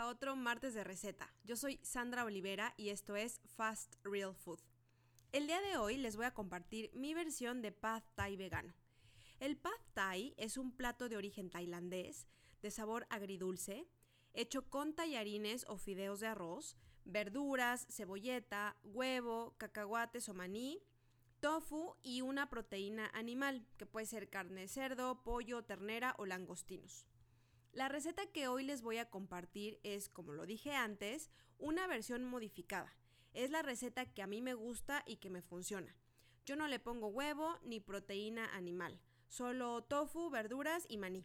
a otro martes de receta. Yo soy Sandra Olivera y esto es Fast Real Food. El día de hoy les voy a compartir mi versión de pad thai vegano. El pad thai es un plato de origen tailandés, de sabor agridulce, hecho con tallarines o fideos de arroz, verduras, cebolleta, huevo, cacahuates o maní, tofu y una proteína animal, que puede ser carne de cerdo, pollo, ternera o langostinos. La receta que hoy les voy a compartir es, como lo dije antes, una versión modificada. Es la receta que a mí me gusta y que me funciona. Yo no le pongo huevo ni proteína animal, solo tofu, verduras y maní.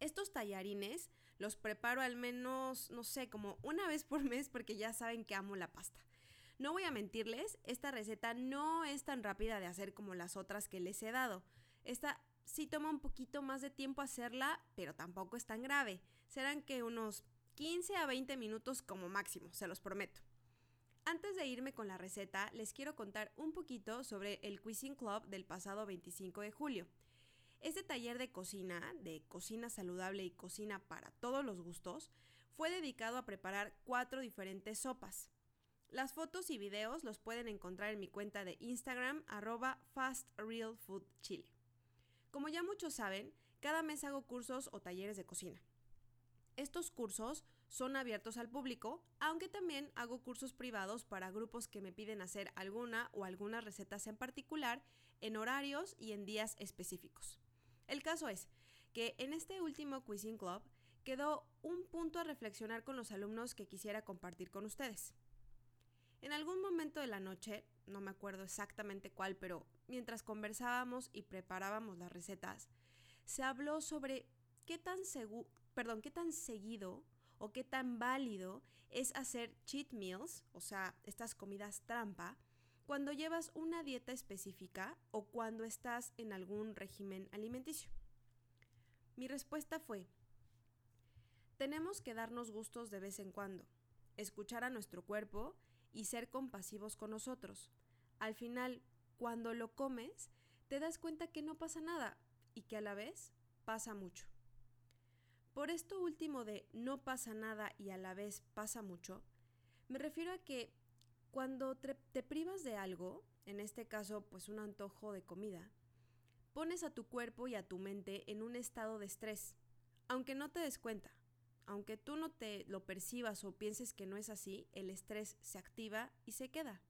Estos tallarines los preparo al menos, no sé, como una vez por mes porque ya saben que amo la pasta. No voy a mentirles, esta receta no es tan rápida de hacer como las otras que les he dado. Esta sí toma un poquito más de tiempo hacerla, pero tampoco es tan grave. Serán que unos 15 a 20 minutos como máximo, se los prometo. Antes de irme con la receta, les quiero contar un poquito sobre el Cuisine Club del pasado 25 de julio. Este taller de cocina, de cocina saludable y cocina para todos los gustos, fue dedicado a preparar cuatro diferentes sopas. Las fotos y videos los pueden encontrar en mi cuenta de Instagram arroba fastrealfoodchile. Como ya muchos saben, cada mes hago cursos o talleres de cocina. Estos cursos son abiertos al público, aunque también hago cursos privados para grupos que me piden hacer alguna o algunas recetas en particular en horarios y en días específicos. El caso es que en este último Cuisine Club quedó un punto a reflexionar con los alumnos que quisiera compartir con ustedes. En algún momento de la noche, no me acuerdo exactamente cuál, pero mientras conversábamos y preparábamos las recetas, se habló sobre qué tan, perdón, qué tan seguido o qué tan válido es hacer cheat meals, o sea, estas comidas trampa, cuando llevas una dieta específica o cuando estás en algún régimen alimenticio. Mi respuesta fue, tenemos que darnos gustos de vez en cuando, escuchar a nuestro cuerpo y ser compasivos con nosotros. Al final, cuando lo comes, te das cuenta que no pasa nada y que a la vez pasa mucho. Por esto último de no pasa nada y a la vez pasa mucho, me refiero a que cuando te, privas de algo, en este caso pues un antojo de comida, pones a tu cuerpo y a tu mente en un estado de estrés, aunque no te des cuenta. Aunque tú no te lo percibas o pienses que no es así, el estrés se activa y se queda.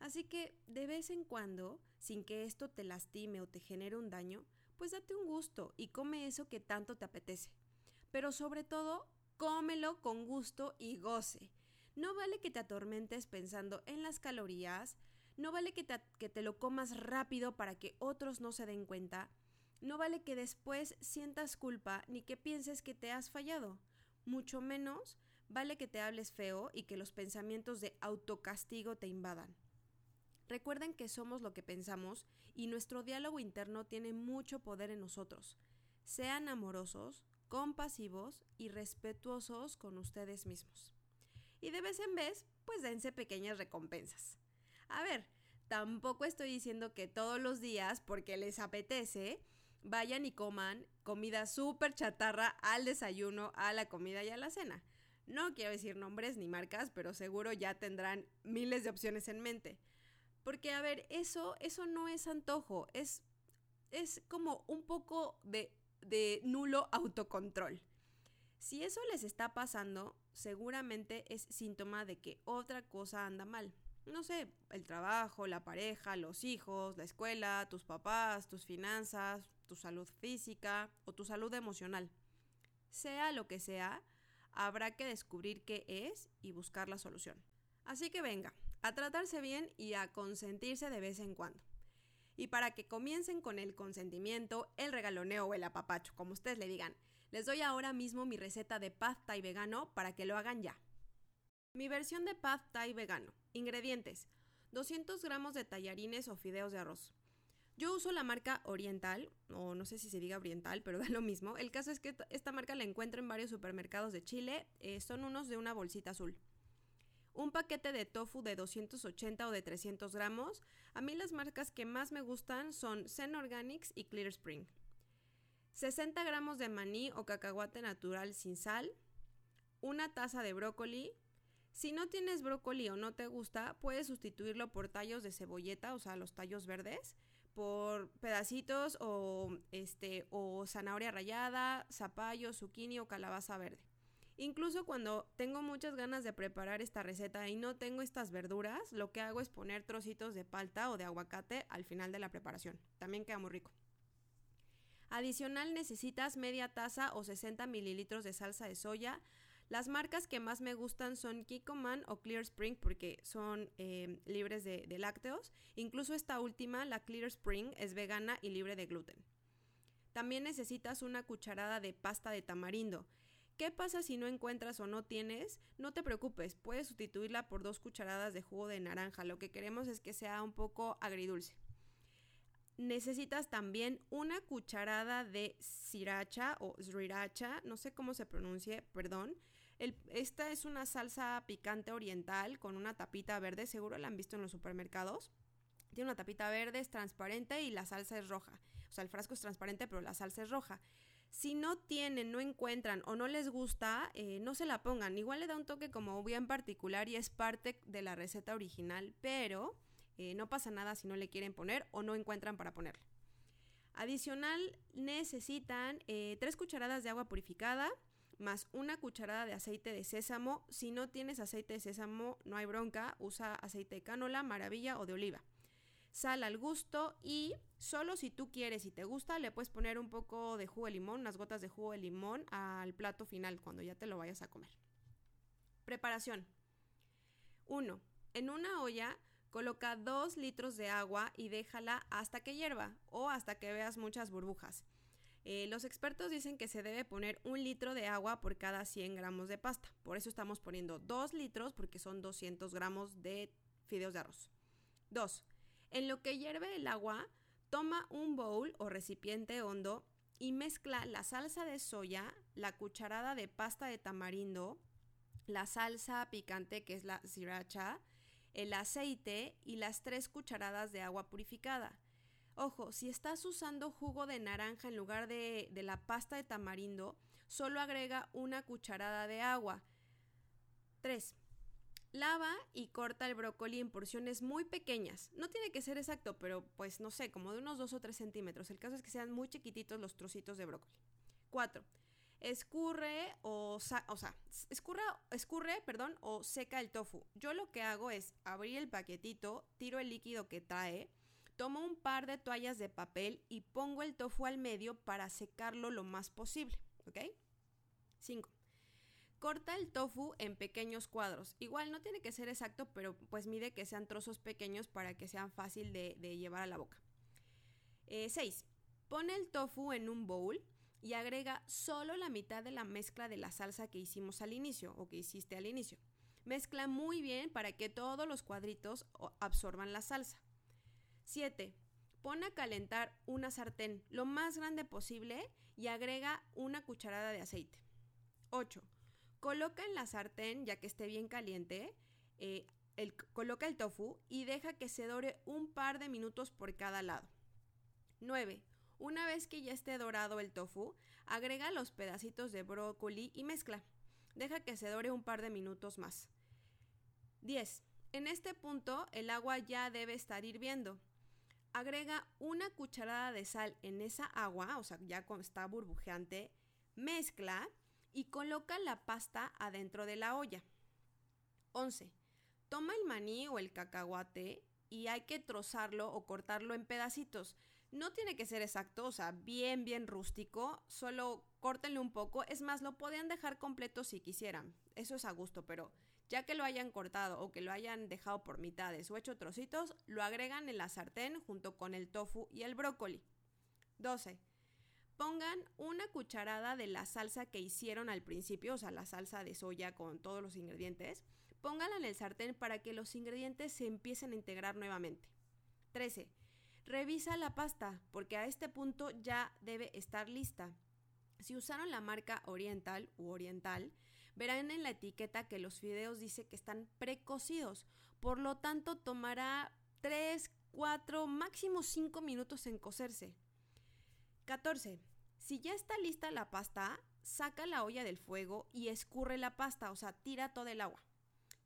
Así que de vez en cuando, sin que esto te lastime o te genere un daño, pues date un gusto y come eso que tanto te apetece. Pero sobre todo, cómelo con gusto y goce. No vale que te atormentes pensando en las calorías, no vale que te, que te lo comas rápido para que otros no se den cuenta, no vale que después sientas culpa ni que pienses que te has fallado. Mucho menos vale que te hables feo y que los pensamientos de autocastigo te invadan. Recuerden que somos lo que pensamos y nuestro diálogo interno tiene mucho poder en nosotros. Sean amorosos, compasivos y respetuosos con ustedes mismos. Y de vez en vez, pues dense pequeñas recompensas. A ver, tampoco estoy diciendo que todos los días, porque les apetece, vayan y coman comida súper chatarra al desayuno, a la comida y a la cena. No quiero decir nombres ni marcas, pero seguro ya tendrán miles de opciones en mente. Porque, a ver, eso, eso no es antojo, es, es como un poco de, de nulo autocontrol. Si eso les está pasando, seguramente es síntoma de que otra cosa anda mal no sé, el trabajo, la pareja, los hijos, la escuela, tus papás, tus finanzas, tu salud física o tu salud emocional. Sea lo que sea, habrá que descubrir qué es y buscar la solución. Así que venga, a tratarse bien y a consentirse de vez en cuando. Y para que comiencen con el consentimiento, el regaloneo o el apapacho, como ustedes le digan, les doy ahora mismo mi receta de pad thai vegano para que lo hagan ya. Mi versión de pad thai vegano. Ingredientes: 200 gramos de tallarines o fideos de arroz. Yo uso la marca Oriental, o no sé si se diga Oriental, pero da lo mismo. El caso es que esta marca la encuentro en varios supermercados de Chile. Eh, son unos de una bolsita azul. Un paquete de tofu de 280 o de 300 gramos. A mí las marcas que más me gustan son Zen Organics y Clear Spring. 60 gramos de maní o cacahuate natural sin sal. una taza de brócoli. Si no tienes brócoli o no te gusta, puedes sustituirlo por tallos de cebolleta, o sea, los tallos verdes, por pedacitos o este o zanahoria rallada, zapallo, zucchini o calabaza verde. Incluso cuando tengo muchas ganas de preparar esta receta y no tengo estas verduras, lo que hago es poner trocitos de palta o de aguacate al final de la preparación. También queda muy rico. Adicional necesitas media taza o 60 mililitros de salsa de soya. Las marcas que más me gustan son Kikoman o Clear Spring porque son eh, libres de, de lácteos. Incluso esta última, la Clear Spring, es vegana y libre de gluten. También necesitas una cucharada de pasta de tamarindo. ¿Qué pasa si no encuentras o no tienes? No te preocupes, puedes sustituirla por dos cucharadas de jugo de naranja. Lo que queremos es que sea un poco agridulce. Necesitas también una cucharada de sriracha o sriracha, no sé cómo se pronuncie, perdón. Esta es una salsa picante oriental con una tapita verde, seguro la han visto en los supermercados. Tiene una tapita verde, es transparente y la salsa es roja. O sea, el frasco es transparente, pero la salsa es roja. Si no tienen, no encuentran o no les gusta, eh, no se la pongan. Igual le da un toque como bien particular y es parte de la receta original, pero eh, no pasa nada si no le quieren poner o no encuentran para ponerle. Adicional, necesitan eh, tres cucharadas de agua purificada más una cucharada de aceite de sésamo. Si no tienes aceite de sésamo, no hay bronca, usa aceite de cánola, maravilla o de oliva sal al gusto y solo si tú quieres y te gusta le puedes poner un poco de jugo de limón, unas gotas de jugo de limón al plato final cuando ya te lo vayas a comer. Preparación. 1. En una olla coloca 2 litros de agua y déjala hasta que hierva o hasta que veas muchas burbujas. Eh, los expertos dicen que se debe poner un litro de agua por cada 100 gramos de pasta. Por eso estamos poniendo 2 litros porque son 200 gramos de fideos de arroz. 2. En lo que hierve el agua, toma un bowl o recipiente hondo y mezcla la salsa de soya, la cucharada de pasta de tamarindo, la salsa picante que es la sriracha, el aceite y las tres cucharadas de agua purificada. Ojo, si estás usando jugo de naranja en lugar de, de, la pasta de tamarindo, solo agrega una cucharada de agua. 3. Lava y corta el brócoli en porciones muy pequeñas. No tiene que ser exacto, pero pues no sé, como de unos 2 o 3 centímetros. El caso es que sean muy chiquititos los trocitos de brócoli. 4. Escurre o, o sea, escurre, perdón, o seca el tofu. Yo lo que hago es abrir el paquetito, tiro el líquido que trae, tomo un par de toallas de papel y pongo el tofu al medio para secarlo lo más posible, ¿ok? 5. Corta el tofu en pequeños cuadros. Igual no tiene que ser exacto, pero pues mide que sean trozos pequeños para que sean fácil de, llevar a la boca. 6. Eh, Pone el tofu en un bowl y agrega solo la mitad de la mezcla de la salsa que hicimos al inicio o que hiciste al inicio. Mezcla muy bien para que todos los cuadritos absorban la salsa. 7. Pone a calentar una sartén lo más grande posible y agrega una cucharada de aceite. 8. Coloca en la sartén, ya que esté bien caliente, eh, coloca el tofu y deja que se dore un par de minutos por cada lado. 9. Una vez que ya esté dorado el tofu, agrega los pedacitos de brócoli y mezcla. Deja que se dore un par de minutos más. 10. En este punto el agua ya debe estar hirviendo. Agrega una cucharada de sal en esa agua, o sea, ya está burbujeante, mezcla y coloca la pasta adentro de la olla. 11. Toma el maní o el cacahuate y hay que trozarlo o cortarlo en pedacitos. No tiene que ser exacto, o sea, bien, bien rústico, solo córtenle un poco. Es más, lo podían dejar completo si quisieran. Eso es a gusto, pero ya que lo hayan cortado o que lo hayan dejado por mitades o hecho trocitos, lo agregan en la sartén junto con el tofu y el brócoli. 12. Pongan una cucharada de la salsa que hicieron al principio, o sea, la salsa de soya con todos los ingredientes. Pónganla en el sartén para que los ingredientes se empiecen a integrar nuevamente. 13. Revisa la pasta, porque a este punto ya debe estar lista. Si usaron la marca Oriental u Oriental, verán en la etiqueta que los fideos dice que están precocidos, por lo tanto tomará 3, 4, máximo 5 minutos en cocerse. 14. Si ya está lista la pasta, saca la olla del fuego y escurre la pasta, o sea, tira todo el agua.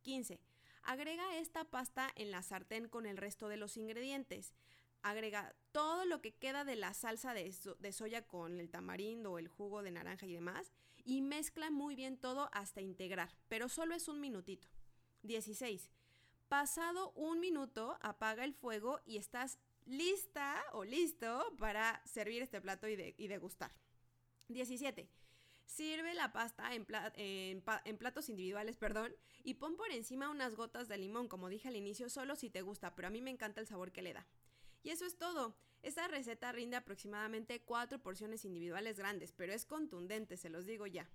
15. Agrega esta pasta en la sartén con el resto de los ingredientes. Agrega todo lo que queda de la salsa de, de, soya con el tamarindo el jugo de naranja y demás y mezcla muy bien todo hasta integrar, pero solo es un minutito. 16. Pasado un minuto, apaga el fuego y estás lista o listo para servir este plato y, degustar. 17. Sirve la pasta en, en, platos individuales, perdón, y pon por encima unas gotas de limón, como dije al inicio, solo si te gusta, pero a mí me encanta el sabor que le da. Y eso es todo. Esta receta rinde aproximadamente 4 porciones individuales grandes, pero es contundente, se los digo ya.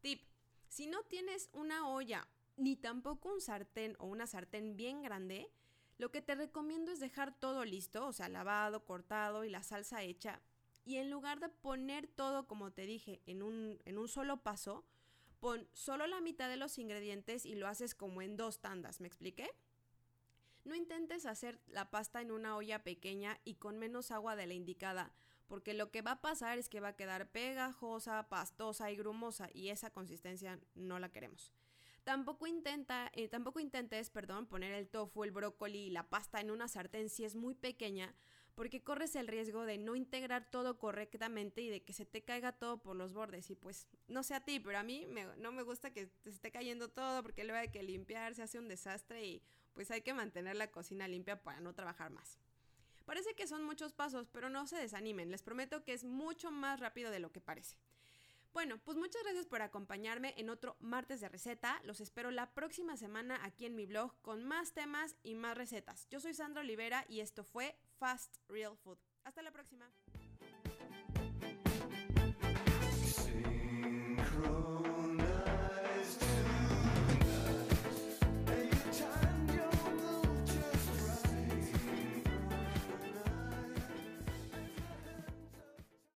Tip. Si no tienes una olla ni tampoco un sartén o una sartén bien grande, lo que te recomiendo es dejar todo listo, o sea, lavado, cortado y la salsa hecha. Y en lugar de poner todo, como te dije, en un, en un solo paso, pon solo la mitad de los ingredientes y lo haces como en dos tandas, ¿me expliqué? No intentes hacer la pasta en una olla pequeña y con menos agua de la indicada, porque lo que va a pasar es que va a quedar pegajosa, pastosa y grumosa y esa consistencia no la queremos. Tampoco, intenta, eh, tampoco intentes perdón, poner el tofu, el brócoli y la pasta en una sartén si es muy pequeña, porque corres el riesgo de no integrar todo correctamente y de que se te caiga todo por los bordes. Y pues, no sé a ti, pero a mí no me gusta que te esté cayendo todo porque luego hay que limpiar, se hace un desastre y pues hay que mantener la cocina limpia para no trabajar más. Parece que son muchos pasos, pero no se desanimen, les prometo que es mucho más rápido de lo que parece. Bueno, pues muchas gracias por acompañarme en otro martes de receta. Los espero la próxima semana aquí en mi blog con más temas y más recetas. Yo soy Sandra Olivera y esto fue Fast Real Food. Hasta la próxima.